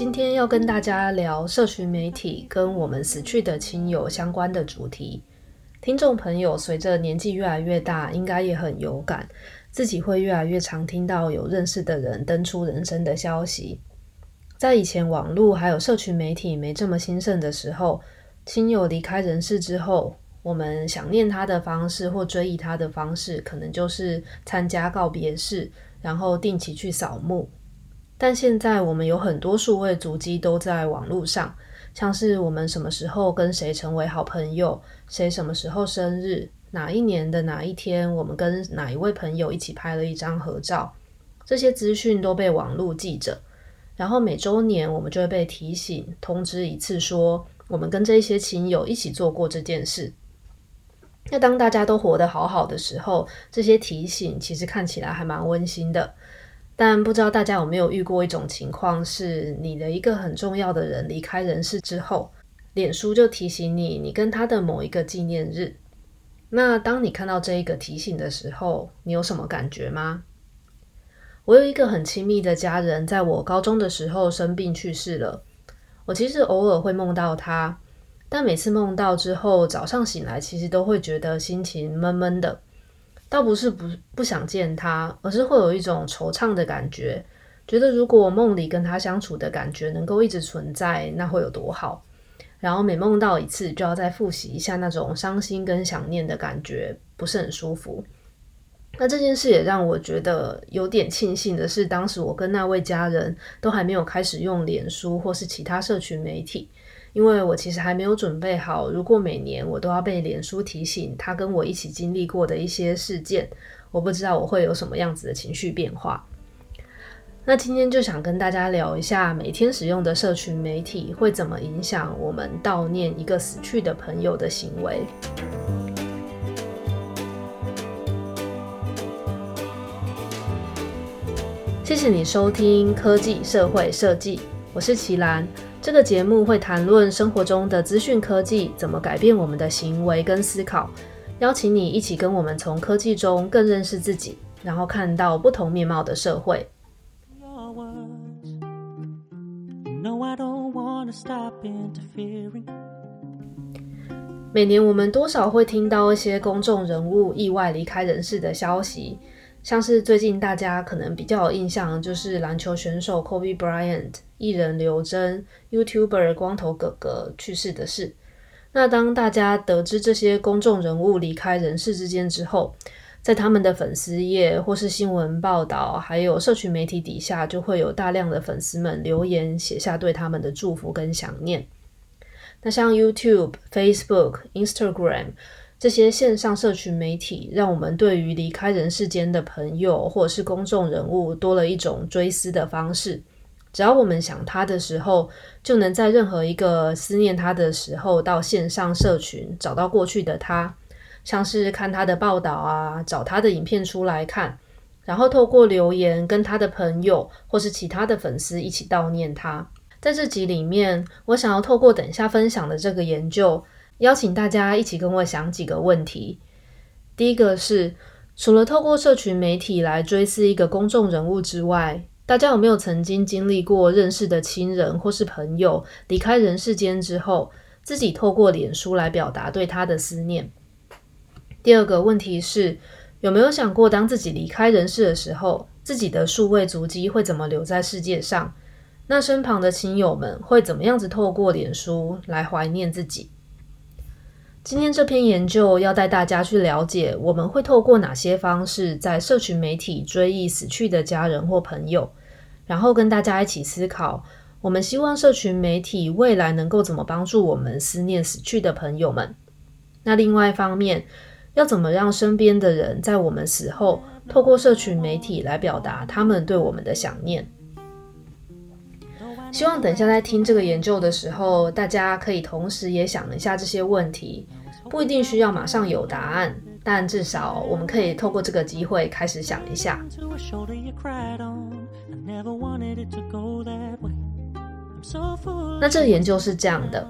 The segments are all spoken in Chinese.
今天要跟大家聊社群媒体跟我们死去的亲友相关的主题。听众朋友随着年纪越来越大，应该也很有感，自己会越来越常听到有认识的人登出人生的消息。在以前网络还有社群媒体没这么兴盛的时候，亲友离开人世之后，我们想念他的方式或追忆他的方式，可能就是参加告别式，然后定期去扫墓。但现在我们有很多数位足迹都在网络上，像是我们什么时候跟谁成为好朋友，谁什么时候生日，哪一年的哪一天，我们跟哪一位朋友一起拍了一张合照，这些资讯都被网络记着，然后每周年我们就会被提醒通知一次，说我们跟这些亲友一起做过这件事。那当大家都活得好好的时候，这些提醒其实看起来还蛮温馨的。但不知道大家有没有遇过一种情况，是你的一个很重要的人离开人世之后，脸书就提醒你，你跟他的某一个纪念日。那当你看到这一个提醒的时候，你有什么感觉吗？我有一个很亲密的家人，在我高中的时候生病去世了。我其实偶尔会梦到他，但每次梦到之后，早上醒来其实都会觉得心情闷闷的。倒不是不不想见他，而是会有一种惆怅的感觉，觉得如果梦里跟他相处的感觉能够一直存在，那会有多好。然后每梦到一次，就要再复习一下那种伤心跟想念的感觉，不是很舒服。那这件事也让我觉得有点庆幸的是，当时我跟那位家人都还没有开始用脸书或是其他社群媒体。因为我其实还没有准备好，如果每年我都要被脸书提醒他跟我一起经历过的一些事件，我不知道我会有什么样子的情绪变化。那今天就想跟大家聊一下，每天使用的社群媒体会怎么影响我们悼念一个死去的朋友的行为。谢谢你收听科技社会设计，我是奇兰。这个节目会谈论生活中的资讯科技怎么改变我们的行为跟思考，邀请你一起跟我们从科技中更认识自己，然后看到不同面貌的社会。每年我们多少会听到一些公众人物意外离开人世的消息。像是最近大家可能比较有印象，就是篮球选手 Kobe Bryant、艺人刘真、YouTuber 光头哥哥去世的事。那当大家得知这些公众人物离开人世之间之后，在他们的粉丝页或是新闻报道，还有社群媒体底下，就会有大量的粉丝们留言写下对他们的祝福跟想念。那像 YouTube、Facebook、Instagram。这些线上社群媒体让我们对于离开人世间的朋友或者是公众人物多了一种追思的方式。只要我们想他的时候，就能在任何一个思念他的时候到线上社群找到过去的他，像是看他的报道啊，找他的影片出来看，然后透过留言跟他的朋友或是其他的粉丝一起悼念他。在这集里面，我想要透过等一下分享的这个研究。邀请大家一起跟我想几个问题。第一个是，除了透过社群媒体来追思一个公众人物之外，大家有没有曾经经历过认识的亲人或是朋友离开人世间之后，自己透过脸书来表达对他的思念？第二个问题是，有没有想过，当自己离开人世的时候，自己的数位足迹会怎么留在世界上？那身旁的亲友们会怎么样子透过脸书来怀念自己？今天这篇研究要带大家去了解，我们会透过哪些方式在社群媒体追忆死去的家人或朋友，然后跟大家一起思考，我们希望社群媒体未来能够怎么帮助我们思念死去的朋友们。那另外一方面，要怎么让身边的人在我们死后，透过社群媒体来表达他们对我们的想念。希望等一下在听这个研究的时候，大家可以同时也想一下这些问题，不一定需要马上有答案，但至少我们可以透过这个机会开始想一下。那这个研究是这样的，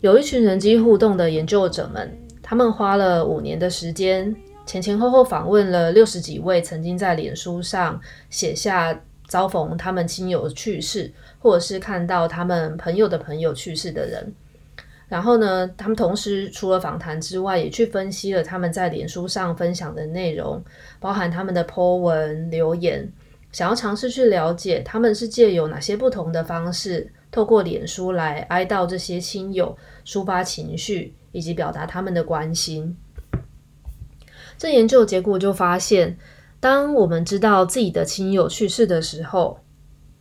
有一群人机互动的研究者们，他们花了五年的时间，前前后后访问了六十几位曾经在脸书上写下遭逢他们亲友去世，或者是看到他们朋友的朋友去世的人。然后呢，他们同时除了访谈之外，也去分析了他们在脸书上分享的内容，包含他们的 po 文留言，想要尝试去了解他们是借由哪些不同的方式，透过脸书来哀悼这些亲友，抒发情绪，以及表达他们的关心。这研究结果就发现，当我们知道自己的亲友去世的时候，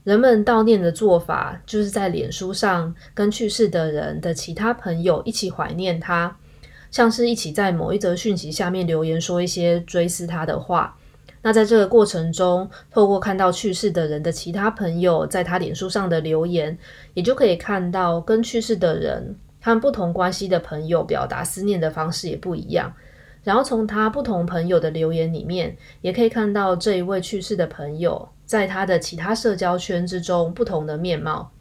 人们悼念的做法，就是在脸书上跟去世的人的其他朋友一起怀念他，像是一起在某一则讯息下面留言，说一些追思他的话。那在这个过程中，透过看到去世的人的其他朋友在他脸书上的留言，也就可以看到跟去世的人和不同关系的朋友表达思念的方式也不一样。然后从他不同朋友的留言里面，也可以看到这一位去世的朋友。在他的其他社交圈之中，不同的面貌，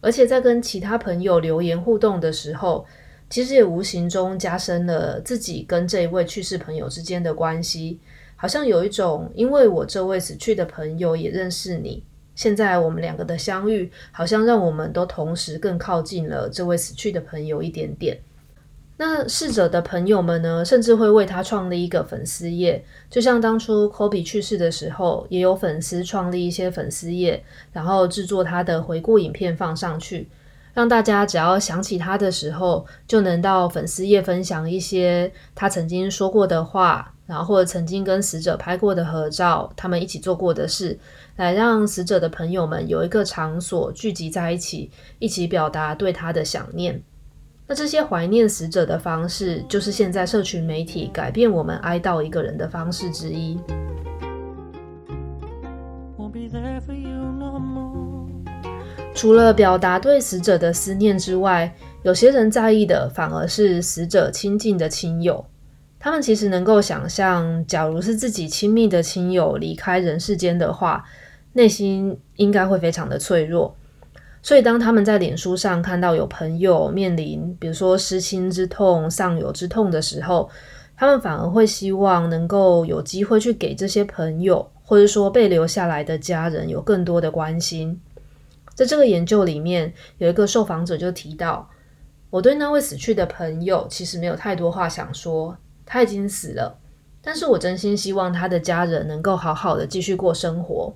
而且在跟其他朋友留言互动的时候，其实也无形中加深了自己跟这一位去世朋友之间的关系，好像有一种，因为我这位死去的朋友也认识你，现在我们两个的相遇，好像让我们都同时更靠近了这位死去的朋友一点点。那逝者的朋友们呢，甚至会为他创立一个粉丝页，就像当初 Kobe 去世的时候，也有粉丝创立一些粉丝页，然后制作他的回顾影片放上去，让大家只要想起他的时候，就能到粉丝页分享一些他曾经说过的话，然后或者曾经跟死者拍过的合照，他们一起做过的事，来让死者的朋友们有一个场所聚集在一起，一起表达对他的想念。那这些怀念死者的方式，就是现在社群媒体改变我们哀悼一个人的方式之一。除了表达对死者的思念之外，有些人在意的反而是死者亲近的亲友。他们其实能够想象，假如是自己亲密的亲友离开人世间的话，内心应该会非常的脆弱。所以，当他们在脸书上看到有朋友面临，比如说失亲之痛、丧友之痛的时候，他们反而会希望能够有机会去给这些朋友，或者说被留下来的家人有更多的关心。在这个研究里面，有一个受访者就提到：“我对那位死去的朋友其实没有太多话想说，他已经死了，但是我真心希望他的家人能够好好的继续过生活。”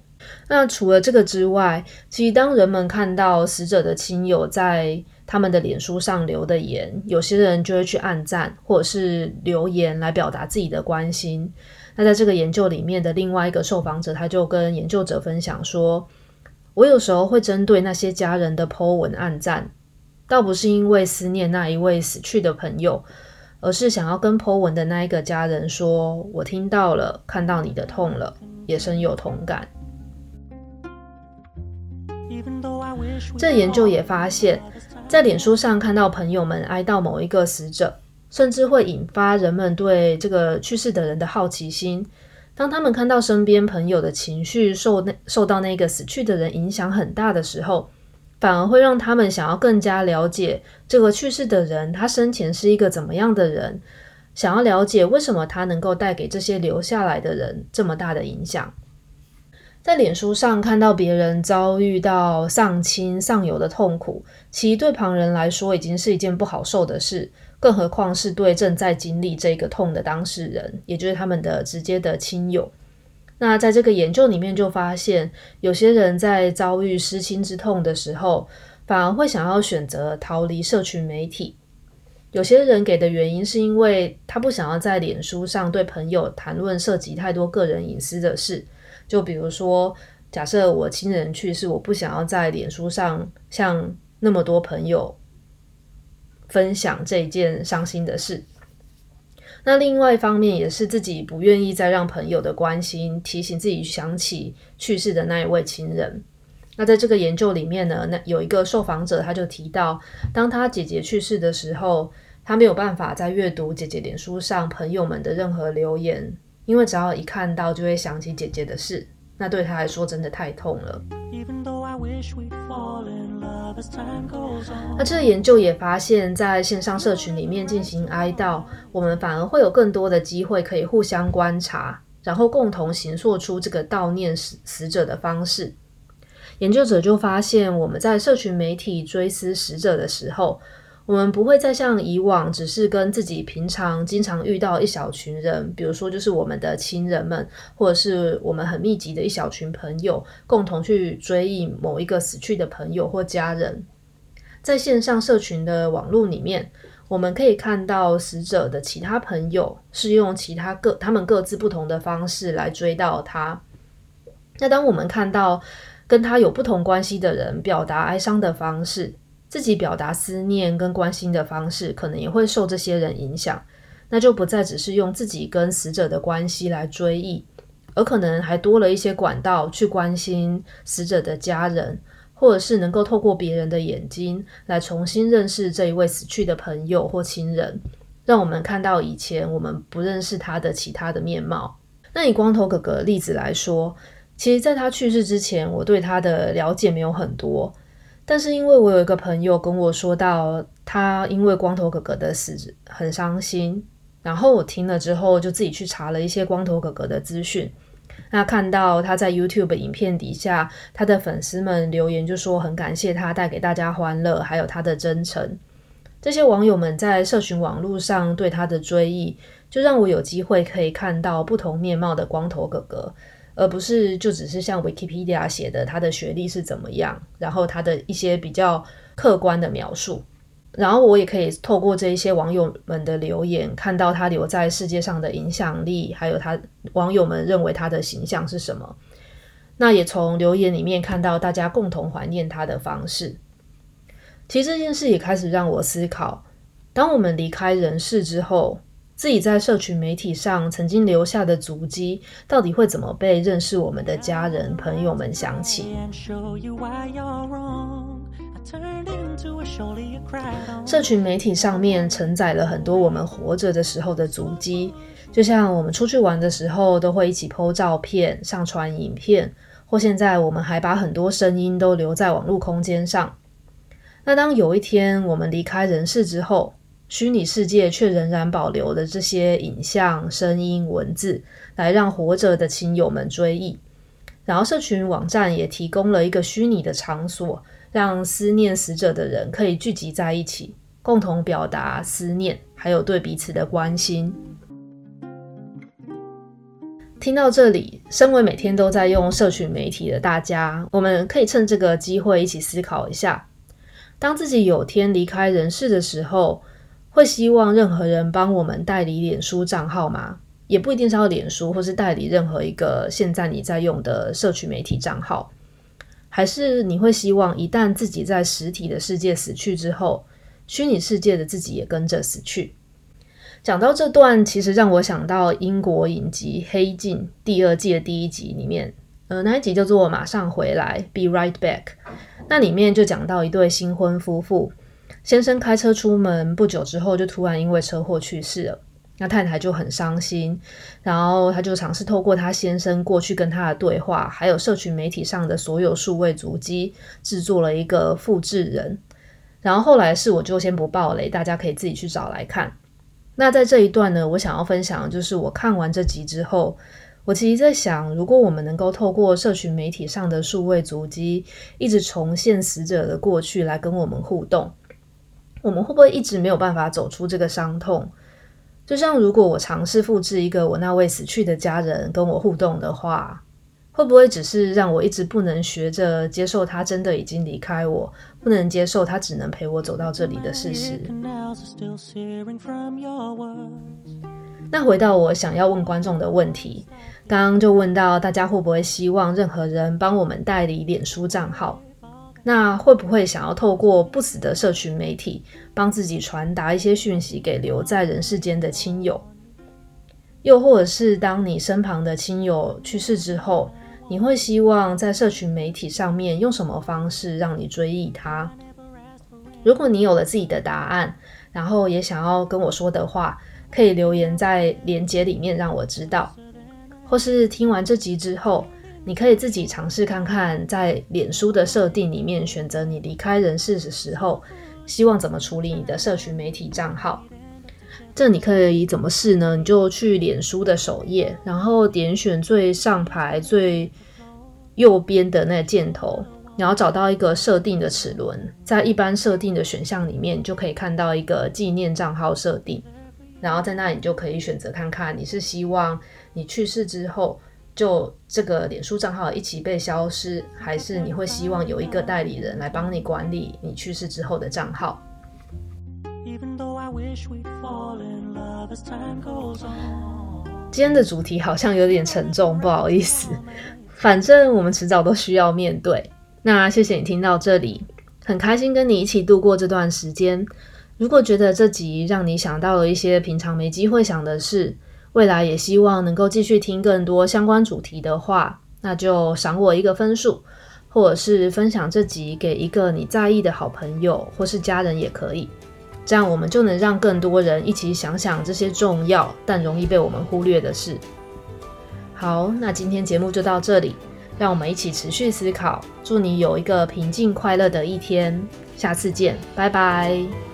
那除了这个之外，其实当人们看到死者的亲友在他们的脸书上留的言，有些人就会去按赞或者是留言来表达自己的关心。那在这个研究里面的另外一个受访者，他就跟研究者分享说：“我有时候会针对那些家人的 po 文按赞，倒不是因为思念那一位死去的朋友，而是想要跟 po 文的那一个家人说，我听到了，看到你的痛了，也深有同感。”这研究也发现，在脸书上看到朋友们哀悼某一个死者，甚至会引发人们对这个去世的人的好奇心。当他们看到身边朋友的情绪受那受到那个死去的人影响很大的时候，反而会让他们想要更加了解这个去世的人，他生前是一个怎么样的人，想要了解为什么他能够带给这些留下来的人这么大的影响。在脸书上看到别人遭遇到丧亲丧友的痛苦，其实对旁人来说已经是一件不好受的事，更何况是对正在经历这个痛的当事人，也就是他们的直接的亲友。那在这个研究里面就发现，有些人在遭遇失亲之痛的时候，反而会想要选择逃离社群媒体。有些人给的原因是因为他不想要在脸书上对朋友谈论涉及太多个人隐私的事。就比如说，假设我亲人去世，我不想要在脸书上向那么多朋友分享这件伤心的事。那另外一方面，也是自己不愿意再让朋友的关心提醒自己想起去世的那一位亲人。那在这个研究里面呢，那有一个受访者他就提到，当他姐姐去世的时候，他没有办法再阅读姐姐脸书上朋友们的任何留言。因为只要一看到，就会想起姐姐的事，那对他来说真的太痛了。那这个研究也发现，在线上社群里面进行哀悼，我们反而会有更多的机会可以互相观察，然后共同形塑出这个悼念死死者的方式。研究者就发现，我们在社群媒体追思死者的时候，我们不会再像以往，只是跟自己平常经常遇到一小群人，比如说就是我们的亲人们，或者是我们很密集的一小群朋友，共同去追忆某一个死去的朋友或家人。在线上社群的网络里面，我们可以看到死者的其他朋友是用其他各他们各自不同的方式来追悼他。那当我们看到跟他有不同关系的人表达哀伤的方式，自己表达思念跟关心的方式，可能也会受这些人影响。那就不再只是用自己跟死者的关系来追忆，而可能还多了一些管道去关心死者的家人，或者是能够透过别人的眼睛来重新认识这一位死去的朋友或亲人，让我们看到以前我们不认识他的其他的面貌。那以光头哥哥的例子来说，其实在他去世之前，我对他的了解没有很多。但是因为我有一个朋友跟我说到，他因为光头哥哥的死很伤心，然后我听了之后就自己去查了一些光头哥哥的资讯。那看到他在 YouTube 影片底下，他的粉丝们留言就说很感谢他带给大家欢乐，还有他的真诚。这些网友们在社群网络上对他的追忆，就让我有机会可以看到不同面貌的光头哥哥。而不是就只是像 Wikipedia 写的他的学历是怎么样，然后他的一些比较客观的描述，然后我也可以透过这一些网友们的留言，看到他留在世界上的影响力，还有他网友们认为他的形象是什么。那也从留言里面看到大家共同怀念他的方式。其实这件事也开始让我思考，当我们离开人世之后，自己在社群媒体上曾经留下的足迹，到底会怎么被认识我们的家人朋友们想起？社群媒体上面承载了很多我们活着的时候的足迹，就像我们出去玩的时候都会一起 po 照片、上传影片，或现在我们还把很多声音都留在网络空间上。那当有一天我们离开人世之后，虚拟世界却仍然保留了这些影像、声音、文字，来让活着的亲友们追忆。然后，社群网站也提供了一个虚拟的场所，让思念死者的人可以聚集在一起，共同表达思念，还有对彼此的关心。听到这里，身为每天都在用社群媒体的大家，我们可以趁这个机会一起思考一下：当自己有天离开人世的时候，会希望任何人帮我们代理脸书账号吗？也不一定是要脸书，或是代理任何一个现在你在用的社群媒体账号。还是你会希望一旦自己在实体的世界死去之后，虚拟世界的自己也跟着死去？讲到这段，其实让我想到英国影集《黑镜》第二季的第一集里面，呃，那一集叫做《马上回来》（Be Right Back）。那里面就讲到一对新婚夫妇。先生开车出门不久之后，就突然因为车祸去世了。那太太就很伤心，然后他就尝试透过他先生过去跟他的对话，还有社群媒体上的所有数位足迹，制作了一个复制人。然后后来是我就先不爆雷，大家可以自己去找来看。那在这一段呢，我想要分享的就是我看完这集之后，我其实在想，如果我们能够透过社群媒体上的数位足迹，一直重现死者的过去来跟我们互动。我们会不会一直没有办法走出这个伤痛？就像如果我尝试复制一个我那位死去的家人跟我互动的话，会不会只是让我一直不能学着接受他真的已经离开我，不能接受他只能陪我走到这里的事实？那回到我想要问观众的问题，刚刚就问到大家会不会希望任何人帮我们代理脸书账号？那会不会想要透过不死的社群媒体，帮自己传达一些讯息给留在人世间的亲友？又或者是当你身旁的亲友去世之后，你会希望在社群媒体上面用什么方式让你追忆他？如果你有了自己的答案，然后也想要跟我说的话，可以留言在连接里面让我知道，或是听完这集之后。你可以自己尝试看看，在脸书的设定里面选择你离开人世的时候，希望怎么处理你的社群媒体账号。这你可以怎么试呢？你就去脸书的首页，然后点选最上排最右边的那个箭头，然后找到一个设定的齿轮，在一般设定的选项里面，就可以看到一个纪念账号设定，然后在那里就可以选择看看你是希望你去世之后就这个脸书账号一起被消失，还是你会希望有一个代理人来帮你管理你去世之后的账号。今天的主题好像有点沉重，不好意思。反正我们迟早都需要面对。那谢谢你听到这里，很开心跟你一起度过这段时间。如果觉得这集让你想到了一些平常没机会想的事，未来也希望能够继续听更多相关主题的话，那就赏我一个分数，或者是分享这集给一个你在意的好朋友或是家人也可以。这样我们就能让更多人一起想想这些重要但容易被我们忽略的事。好，那今天节目就到这里，让我们一起持续思考。祝你有一个平静快乐的一天，下次见，拜拜。